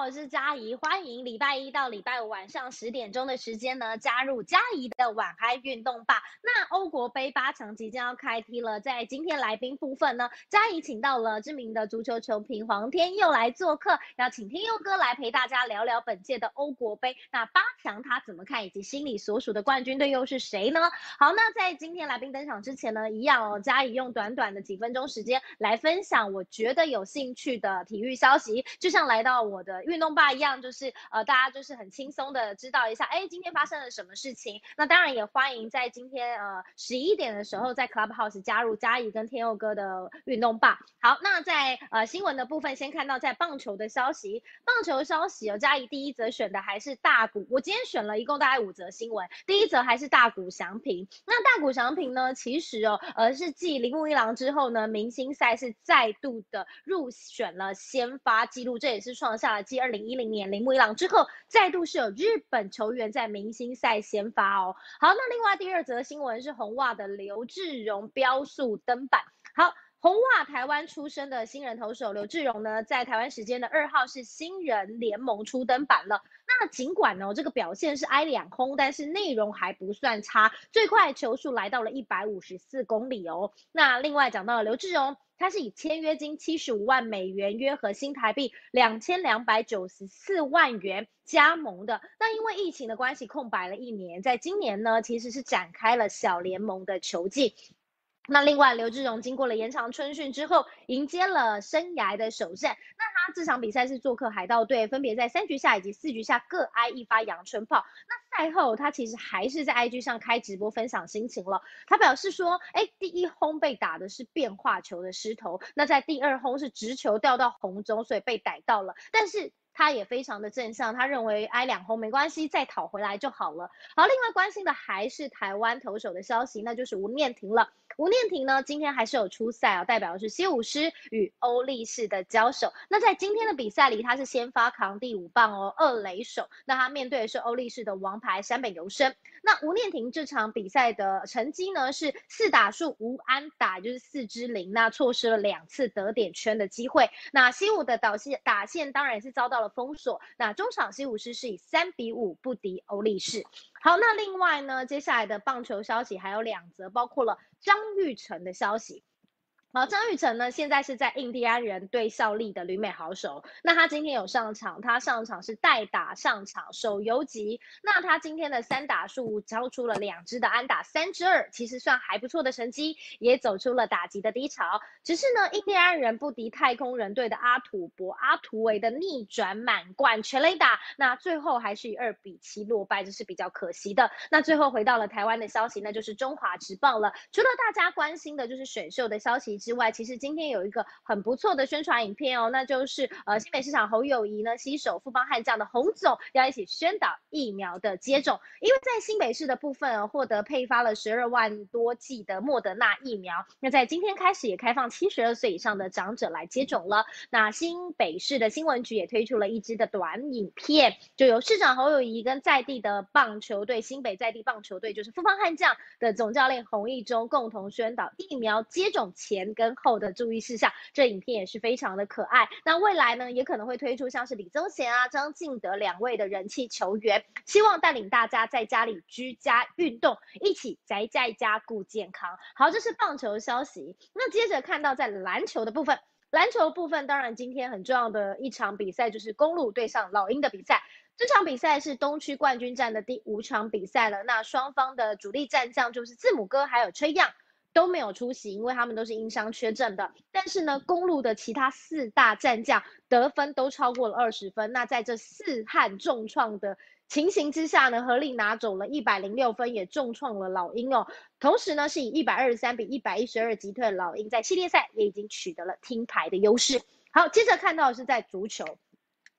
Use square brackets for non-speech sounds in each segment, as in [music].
我是嘉怡，欢迎礼拜一到礼拜五晚上十点钟的时间呢，加入嘉怡的晚嗨运动吧。那欧国杯八强即将要开踢了，在今天来宾部分呢，嘉怡请到了知名的足球球评黄天佑来做客，要请天佑哥来陪大家聊聊本届的欧国杯。那八强他怎么看，以及心里所属的冠军队又是谁呢？好，那在今天来宾登场之前呢，一样哦，嘉怡用短短的几分钟时间来分享我觉得有兴趣的体育消息，就像来到我的运动吧一样，就是呃，大家就是很轻松的知道一下，哎，今天发生了什么事情。那当然也欢迎在今天呃十一点的时候在 Clubhouse 加入嘉怡跟天佑哥的运动吧。好，那在呃新闻的部分，先看到在棒球的消息，棒球消息哦，嘉怡第一则选的还是大谷，我今天选了一共大概五则新闻，第一则还是大谷翔平。那大谷翔平呢，其实哦，呃是继铃木一郎之后呢，明星赛是再度的入选了先发记录，这也是创下了继二零一零年铃木一郎之后，再度是有日本球员在明星赛先发哦。好，那另外第二则新闻是红袜的刘志荣标速登板。好。红袜台湾出生的新人投手刘志荣呢，在台湾时间的二号是新人联盟初登板了。那尽管呢这个表现是挨两轰，但是内容还不算差，最快球速来到了一百五十四公里哦。那另外讲到了刘志荣，它是以签约金七十五万美元，约合新台币两千两百九十四万元加盟的。那因为疫情的关系，空白了一年，在今年呢，其实是展开了小联盟的球季。那另外，刘志荣经过了延长春训之后，迎接了生涯的首战。那他这场比赛是做客海盗队，分别在三局下以及四局下各挨一发阳春炮。那赛后他其实还是在 IG 上开直播分享心情了。他表示说，哎，第一轰被打的是变化球的失头，那在第二轰是直球掉到红中，所以被逮到了。但是他也非常的正向，他认为挨两轰没关系，再讨回来就好了。好，另外关心的还是台湾投手的消息，那就是吴念婷了。吴念婷呢，今天还是有出赛啊，代表的是西武师与欧力士的交手。那在今天的比赛里，他是先发扛第五棒哦，二垒手。那他面对的是欧力士的王牌山本由生。那吴念婷这场比赛的成绩呢，是四打数无安打，就是四支零，那错失了两次得点圈的机会。那西武的导线打线当然是遭到了封锁。那中场西武狮是以三比五不敌欧力士。好，那另外呢，接下来的棒球消息还有两则，包括了张玉成的消息。好，张玉成呢，现在是在印第安人队效力的旅美好手。那他今天有上场，他上场是代打上场，守游击。那他今天的三打数交出了两支的安打，三支二，其实算还不错的成绩，也走出了打击的低潮。只是呢，印第安人不敌太空人队的阿土伯阿图维的逆转满贯全垒打，那最后还是以二比七落败，这是比较可惜的。那最后回到了台湾的消息，那就是中华职棒了。除了大家关心的就是选秀的消息。之外，其实今天有一个很不错的宣传影片哦，那就是呃新北市场侯友谊呢携手富邦悍将的洪总要一起宣导疫苗的接种，因为在新北市的部分获得配发了十二万多剂的莫德纳疫苗，那在今天开始也开放七十二岁以上的长者来接种了。那新北市的新闻局也推出了一支的短影片，就由市长侯友谊跟在地的棒球队新北在地棒球队就是富邦悍将的总教练洪义中共同宣导疫苗接种前。跟后的注意事项，这影片也是非常的可爱。那未来呢，也可能会推出像是李宗贤啊、张敬德两位的人气球员，希望带领大家在家里居家运动，一起宅在家顾健康。好，这是棒球消息。那接着看到在篮球的部分，篮球部分当然今天很重要的一场比赛就是公路对上老鹰的比赛。这场比赛是东区冠军战的第五场比赛了。那双方的主力战将就是字母哥还有崔样。都没有出席，因为他们都是因伤缺阵的。但是呢，公路的其他四大战将得分都超过了二十分。那在这四汉重创的情形之下呢，合力拿走了一百零六分，也重创了老鹰哦。同时呢，是以一百二十三比一百一十二击退老鹰，在系列赛也已经取得了听牌的优势。好，接着看到的是在足球。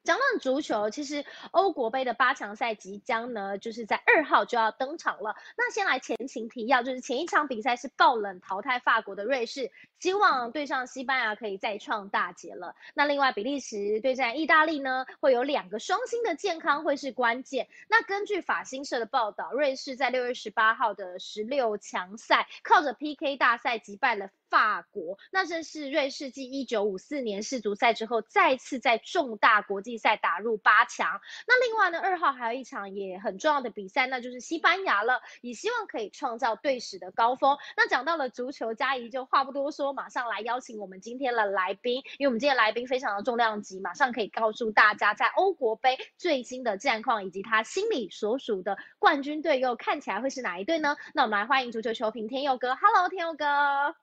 讲到足球，其实欧国杯的八强赛即将呢，就是在二号就要登场了。那先来前情提要，就是前一场比赛是爆冷淘汰法国的瑞士，希望对上西班牙可以再创大捷了。那另外比利时对战意大利呢，会有两个双星的健康会是关键。那根据法新社的报道，瑞士在六月十八号的十六强赛，靠着 PK 大赛击败了。法国。那这是瑞士继一九五四年世足赛之后，再次在重大国际赛打入八强。那另外呢，二号还有一场也很重要的比赛，那就是西班牙了，也希望可以创造队史的高峰。那讲到了足球，嘉怡就话不多说，马上来邀请我们今天的来宾，因为我们今天来宾非常的重量级，马上可以告诉大家在欧国杯最新的战况，以及他心里所属的冠军队又看起来会是哪一队呢？那我们来欢迎足球球评天佑哥，Hello，天佑哥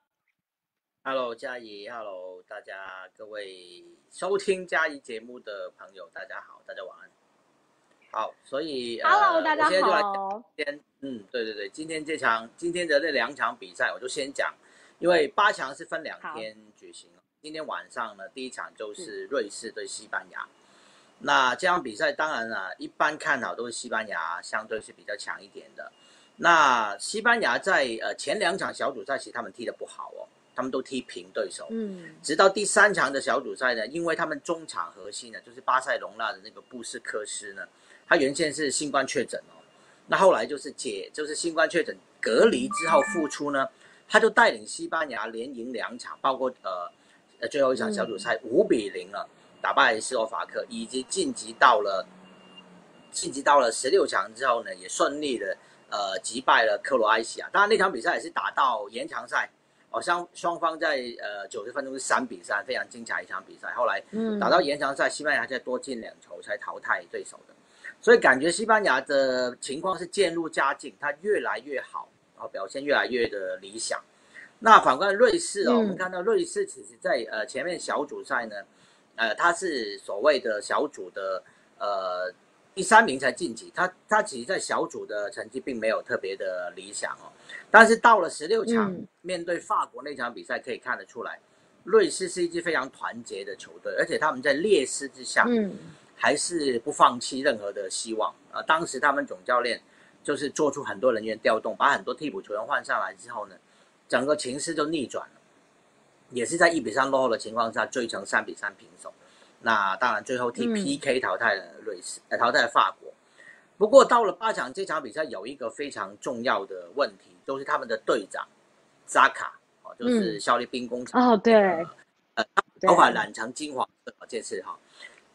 ，Hello，嘉怡，Hello，大家各位收听嘉怡节目的朋友，大家好，大家晚安。好，所以 Hello，大家好。今天，嗯，对对对，今天这场今天的这两场比赛，我就先讲，因为八强是分两天举行。今天晚上呢，第一场就是瑞士对西班牙。那这场比赛当然了，一般看好都是西班牙相对是比较强一点的。那西班牙在呃前两场小组赛其实他们踢的不好哦，他们都踢平对手。嗯。直到第三场的小组赛呢，因为他们中场核心呢，就是巴塞隆纳的那个布斯科斯呢，他原先是新冠确诊哦，那后来就是解就是新冠确诊隔离之后复出呢，他就带领西班牙连赢两场，包括呃呃最后一场小组赛五比零了。打败斯洛伐克，以及晋级到了晋级到了十六强之后呢，也顺利的呃击败了克罗埃西亚。当然那场比赛也是打到延长赛，哦双双方在呃九十分钟是三比三，非常精彩一场比赛。后来打到延长赛，西班牙再多进两球才淘汰对手的。所以感觉西班牙的情况是渐入佳境，它越来越好，啊表现越来越的理想。那反观瑞士哦，我们看到瑞士其实在呃前面小组赛呢。呃，他是所谓的小组的呃第三名才晋级，他他其实，在小组的成绩并没有特别的理想哦。但是到了十六强，面对法国那场比赛，可以看得出来，瑞士是一支非常团结的球队，而且他们在劣势之下，嗯，还是不放弃任何的希望啊。当时他们总教练就是做出很多人员调动，把很多替补球员换上来之后呢，整个情势就逆转了。也是在一比三落后的情况下追成三比三平手，那当然最后踢 PK 淘汰了瑞士，呃淘汰了法国。不过到了八强这场比赛有一个非常重要的问题，就是他们的队长扎卡哦，就是效力兵工厂哦，对，呃头发染成金黄色，这次哈。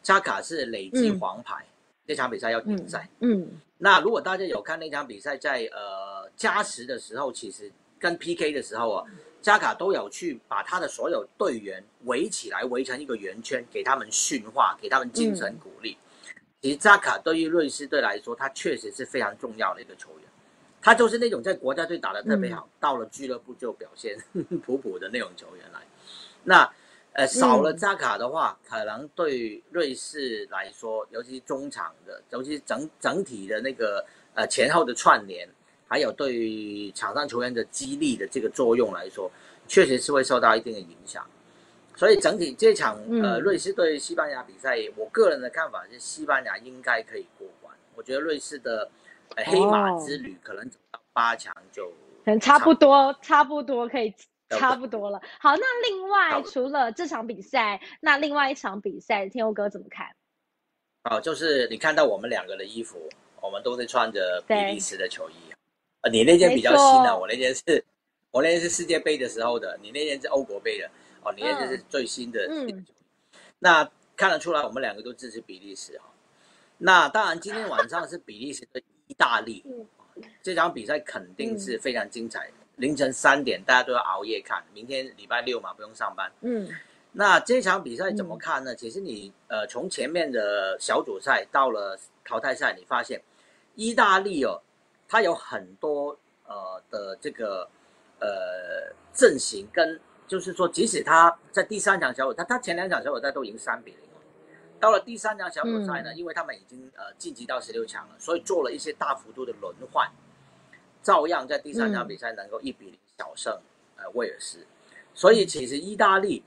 扎卡是累积黄牌，这场比赛要停赛。嗯，那如果大家有看那场比赛，在呃加时的时候，其实跟 PK 的时候啊。加卡都有去把他的所有队员围起来，围成一个圆圈，给他们训话，给他们精神鼓励。其实扎卡对于瑞士队来说，他确实是非常重要的一个球员。他就是那种在国家队打得特别好，到了俱乐部就表现 [laughs] 普普的那种球员来。那呃少了扎卡的话，可能对瑞士来说，尤其是中场的，尤其是整整体的那个呃前后的串联。还有对场上球员的激励的这个作用来说，确实是会受到一定的影响。所以整体这场呃瑞士对西班牙比赛，我个人的看法是西班牙应该可以过关。我觉得瑞士的黑马之旅可能走到八强就可能差不多，差不多可以差不多了。好，那另外除了这场比赛，那另外一场比赛，天佑哥怎么看？哦，就是你看到我们两个的衣服，我们都是穿着比利时的球衣。你那件比较新的，我那件是，我那件是世界杯的时候的，你那件是欧国杯的，哦，你那件是最新的。嗯。那看得出来，我们两个都支持比利时哈。那当然，今天晚上是比利时的意大利，[laughs] 这场比赛肯定是非常精彩的。凌晨三点，大家都要熬夜看。明天礼拜六嘛，不用上班。嗯。那这场比赛怎么看呢？其实你呃，从前面的小组赛到了淘汰赛，你发现意大利哦。他有很多呃的这个呃阵型，跟就是说，即使他在第三场小组，他他前两场小组赛都赢三比零到了第三场小组赛呢，因为他们已经呃晋级到十六强了，所以做了一些大幅度的轮换，照样在第三场比赛能够一比零小胜呃威尔士。所以其实意大利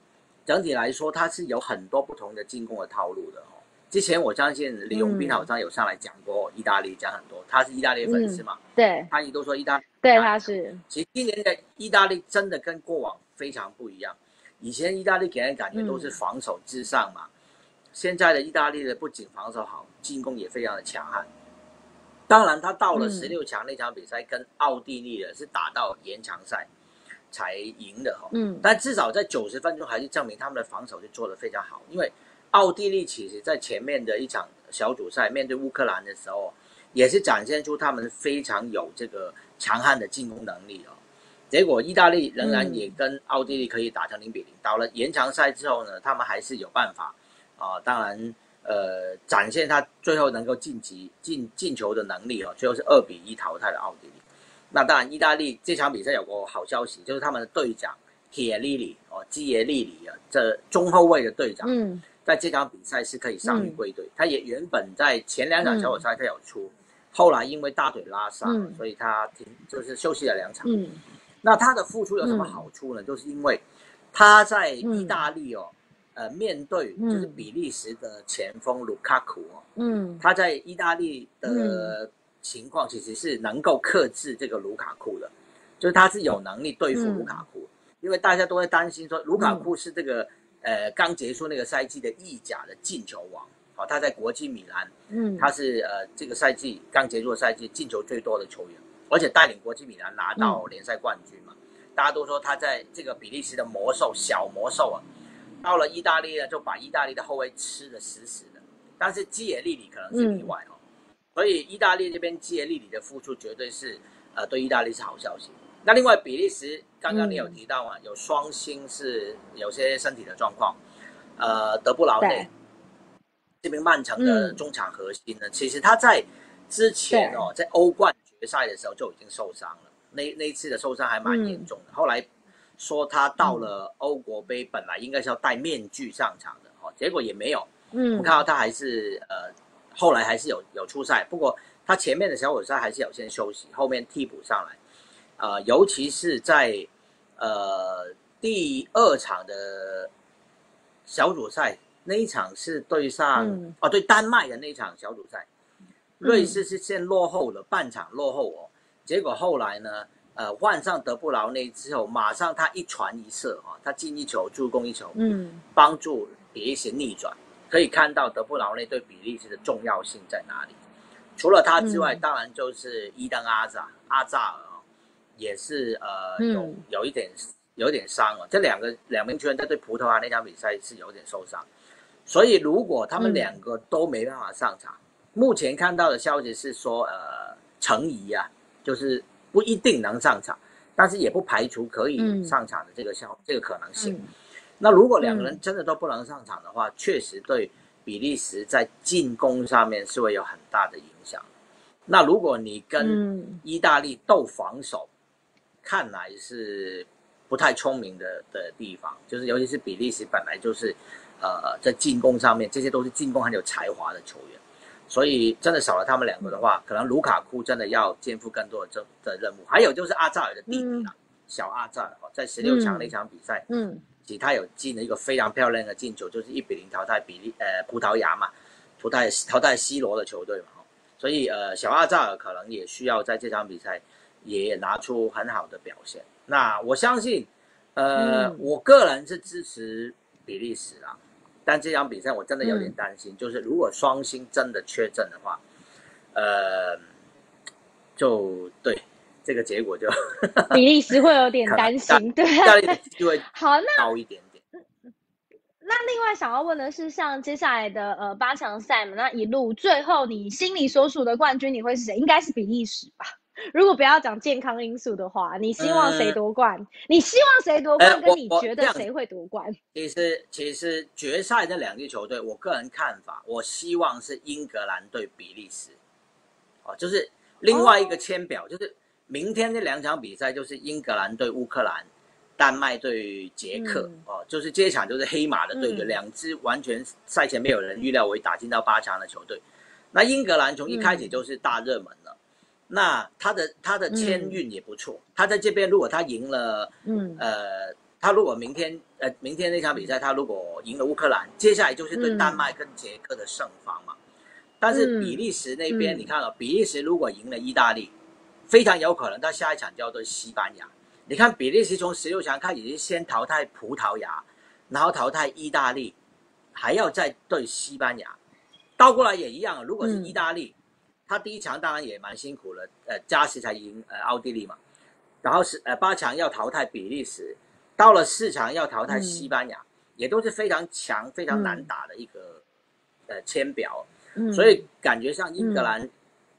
整体来说，它是有很多不同的进攻的套路的。之前我相信李永斌好像有上来讲过意大利，讲很多，他是意大利粉丝嘛？对，他也都说意大利。对，他是。其实今年的意大利真的跟过往非常不一样。以前意大利给人感觉都是防守至上嘛，现在的意大利的不仅防守好，进攻也非常的强悍。当然，他到了十六强那场比赛跟奥地利的是打到延长赛，才赢的哈。嗯，但至少在九十分钟还是证明他们的防守是做得非常好。因为奥地利其实在前面的一场小组赛面对乌克兰的时候，也是展现出他们非常有这个强悍的进攻能力哦。结果意大利仍然也跟奥地利可以打成零比零。到了延长赛之后呢，他们还是有办法啊，当然呃展现他最后能够晋级进进球的能力哦。最后是二比一淘汰了奥地利。那当然，意大利这场比赛有个好消息，就是他们的队长铁利里哦，基耶利里啊，这中后卫的队长，嗯，在这场比赛是可以伤愈归队。他也原本在前两场小组赛他有出，后来因为大腿拉伤，所以他停就是休息了两场。嗯。那他的付出有什么好处呢？就是因为他在意大利哦，呃，面对就是比利时的前锋卢卡库哦，嗯，他在意大利的情况其实是能够克制这个卢卡库的，就是他是有能力对付卢卡库，因为大家都会担心说卢卡库是这个呃刚结束那个赛季的意甲的进球王哦，他在国际米兰，嗯，他是呃这个赛季刚结束的赛季进球最多的球员。而且带领国际米兰拿到联赛冠军嘛，大家都说他在这个比利时的魔兽小魔兽啊，到了意大利呢就把意大利的后卫吃的死死的。但是基耶利里可能是例外哦，所以意大利这边基耶利里的付出绝对是呃对意大利是好消息。那另外比利时刚刚你有提到嘛，有双星是有些身体的状况，呃德布劳内这边曼城的中场核心呢，其实他在之前哦在欧冠。决赛的时候就已经受伤了，那那一次的受伤还蛮严重的。后来说他到了欧国杯，本来应该是要戴面具上场的，哦，结果也没有。嗯，我看到他还是呃，后来还是有有出赛，不过他前面的小组赛还是有先休息，后面替补上来。呃，尤其是在呃第二场的小组赛那一场是对上哦对丹麦的那一场小组赛。瑞士是先落后了半场落后哦，结果后来呢，呃，换上德布劳内之后，马上他一传一射啊，他进一球助攻一球，嗯，帮助比利时逆转。可以看到德布劳内对比利时的重要性在哪里。除了他之外，当然就是伊登阿扎阿扎尔哦，也是呃有有一点有点伤哦。这两个两名球员在对葡萄牙那场比赛是有点受伤，所以如果他们两个都没办法上场。目前看到的消息是说，呃，程怡啊，就是不一定能上场，但是也不排除可以上场的这个消这个可能性。那如果两个人真的都不能上场的话，确实对比利时在进攻上面是会有很大的影响。那如果你跟意大利斗防守，看来是不太聪明的的地方，就是尤其是比利时本来就是，呃，在进攻上面，这些都是进攻很有才华的球员。所以真的少了他们两个的话，可能卢卡库真的要肩负更多的这的任务。还有就是阿扎尔的弟弟啦，小阿扎尔哦，在十六强那场比赛，嗯，其实他有进了一个非常漂亮的进球，就是一比零淘汰比利呃葡萄牙嘛，淘汰淘汰 C 罗的球队嘛，所以呃小阿扎尔可能也需要在这场比赛也拿出很好的表现。那我相信，呃，我个人是支持比利时啊。但这场比赛我真的有点担心，就是如果双星真的缺阵的话，呃，就对这个结果就 [laughs] 比利时会有点担心，对，就会好那高一点点。那另外想要问的是，像接下来的呃八强赛嘛，那一路最后你心里所属的冠军你会是谁？应该是比利时吧。如果不要讲健康因素的话，你希望谁夺冠？你希望谁夺冠？跟你觉得谁会夺冠？其实，其实决赛这两支球队，我个人看法，我希望是英格兰对比利时。哦，就是另外一个签表，就是明天那两场比赛，就是英格兰对乌克兰，丹麦对捷克。哦，就是这一场就是黑马的对决，两支完全赛前没有人预料会打进到八强的球队。那英格兰从一开始就是大热门了。那他的他的签运也不错，他在这边如果他赢了，嗯，呃，他如果明天呃明天那场比赛他如果赢了乌克兰，接下来就是对丹麦跟捷克的胜方嘛。但是比利时那边你看了，比利时如果赢了意大利，非常有可能他下一场就要对西班牙。你看比利时从十六强开始是先淘汰葡萄牙，然后淘汰意大利，还要再对西班牙，倒过来也一样。如果是意大利。他第一场当然也蛮辛苦了，呃，加时才赢呃奥地利嘛，然后是呃八强要淘汰比利时，到了四强要淘汰西班牙，也都是非常强、非常难打的一个呃签表，所以感觉上英格兰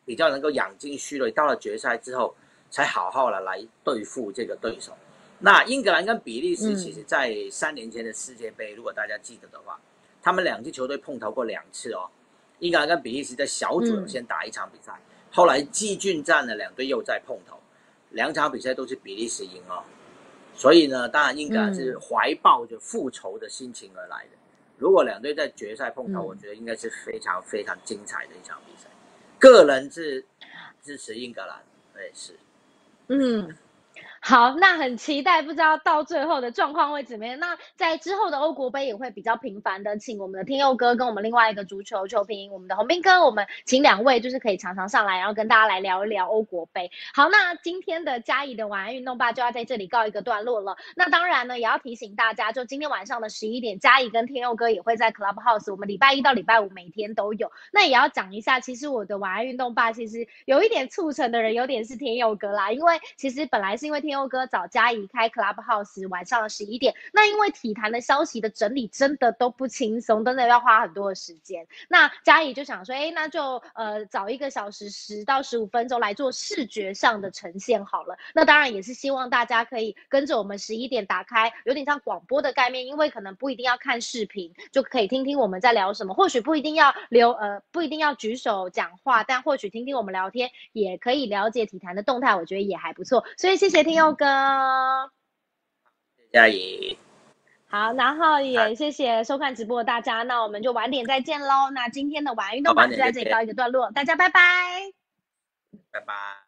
比较能够养精蓄锐，到了决赛之后才好好的来对付这个对手。那英格兰跟比利时其实在三年前的世界杯，如果大家记得的话，他们两支球队碰头过两次哦。英格兰跟比利时在小组先打一场比赛，后来季军战呢，两队又再碰头，两场比赛都是比利时赢哦。所以呢，当然英格兰是怀抱着复仇的心情而来的。如果两队在决赛碰头，我觉得应该是非常非常精彩的一场比赛。个人是支持英格兰，对，是，嗯。好，那很期待，不知道到最后的状况会怎么样。那在之后的欧国杯也会比较频繁的，请我们的天佑哥跟我们另外一个足球球评，我们的洪斌哥，我们请两位就是可以常常上来，然后跟大家来聊一聊欧国杯。好，那今天的嘉怡的晚安运动吧就要在这里告一个段落了。那当然呢，也要提醒大家，就今天晚上的十一点，嘉怡跟天佑哥也会在 Clubhouse，我们礼拜一到礼拜五每天都有。那也要讲一下，其实我的晚安运动吧，其实有一点促成的人，有点是天佑哥啦，因为其实本来是因为天。佑哥找嘉怡开 Clubhouse，晚上十一点。那因为体坛的消息的整理真的都不轻松，真的要花很多的时间。那嘉怡就想说，哎，那就呃找一个小时十到十五分钟来做视觉上的呈现好了。那当然也是希望大家可以跟着我们十一点打开，有点像广播的概念，因为可能不一定要看视频，就可以听听我们在聊什么。或许不一定要留呃不一定要举手讲话，但或许听听我们聊天也可以了解体坛的动态，我觉得也还不错。所以谢谢听友。哥，嘉怡，好，然后也谢谢收看直播的大家，那我们就晚点再见喽。那今天的晚运动版就在这里告一个段落，大家拜拜，拜拜。